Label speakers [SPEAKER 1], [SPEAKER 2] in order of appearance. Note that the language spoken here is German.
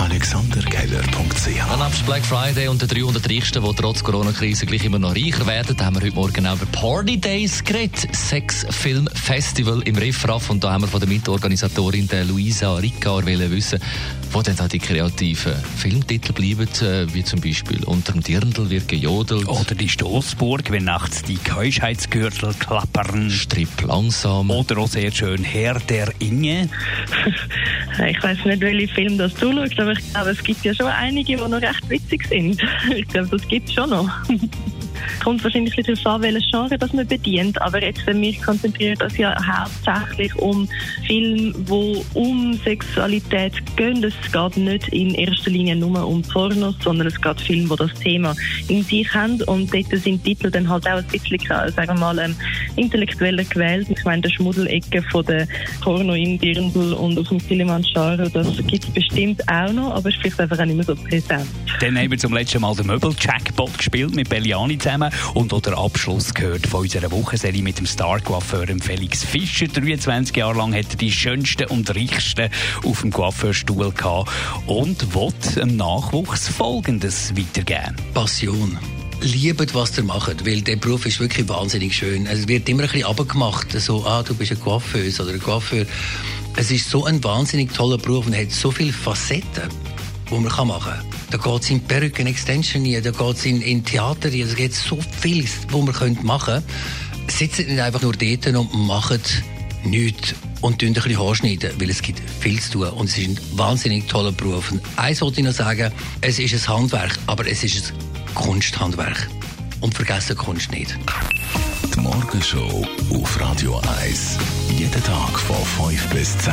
[SPEAKER 1] AlexanderKeller.ch
[SPEAKER 2] Nebst Black Friday und den 300 Reichsten, die trotz Corona-Krise gleich immer noch reicher werden, haben wir heute Morgen auch über Party Days geredet. Sex Film Festival im Riffraff. Und da haben wir von der Mitorganisatorin der Luisa Ricard wissen, wo denn da die kreativen Filmtitel bleiben, äh, wie zum Beispiel Unter dem Dirndl wird gejodelt.
[SPEAKER 3] Oder die Stoßburg, wenn nachts die Keuschheitsgürtel klappern.
[SPEAKER 2] Strip langsam.
[SPEAKER 3] Oder auch sehr schön Herr der Inge.
[SPEAKER 4] ich weiß nicht, welche Film das zuschaut, aber ich glaube, es gibt ja schon einige, die noch recht witzig sind. Ich glaube, das gibt es schon noch. Kommt wahrscheinlich ein bisschen darauf an, welches Genre das man bedient. Aber jetzt, mich konzentriert das ja hauptsächlich um Filme, die um Sexualität gehen. Es geht nicht in erster Linie nur um Pornos, sondern es geht Filme, die das Thema in sich haben. Und dort sind Titel dann halt auch ein bisschen, sagen wir mal, ähm, intellektueller gewählt. Ich meine, der Schmuddelecke von der Porno in Dirndl und auf dem Kilimanjaro, das gibt es bestimmt auch noch, aber es ist vielleicht einfach auch nicht mehr so präsent.
[SPEAKER 3] Dann haben wir zum letzten Mal den Möbel-Jackpot gespielt mit Belliani zusammen und auch der Abschluss gehört von unserer Wochenserie mit dem Star-Coiffeur Felix Fischer. 23 Jahre lang hat er die schönsten und reichsten auf dem Coiffeurstuhl gehabt und wird im Nachwuchs Folgendes weitergeben.
[SPEAKER 5] Passion lieben, was ihr macht, weil der Beruf ist wirklich wahnsinnig schön. Es wird immer ein bisschen abgemacht, so, ah, du bist ein Coiffeuse oder ein Coiffeur. Es ist so ein wahnsinnig toller Beruf und hat so viele Facetten, die man machen kann. Da geht es in Perücken, Extension da geht es in, in Theater da gibt so viel, was man machen könnte. Sitzt nicht einfach nur dort und macht nichts und ein bisschen Haarschneiden, weil es gibt viel zu tun und es ist ein wahnsinnig toller Beruf. Und eins wollte ich noch sagen, es ist ein Handwerk, aber es ist ein Kunsthandwerk. Und vergessen Kunst nicht.
[SPEAKER 1] Die Morgenshow auf Radio 1. Jeden Tag von 5 bis 10.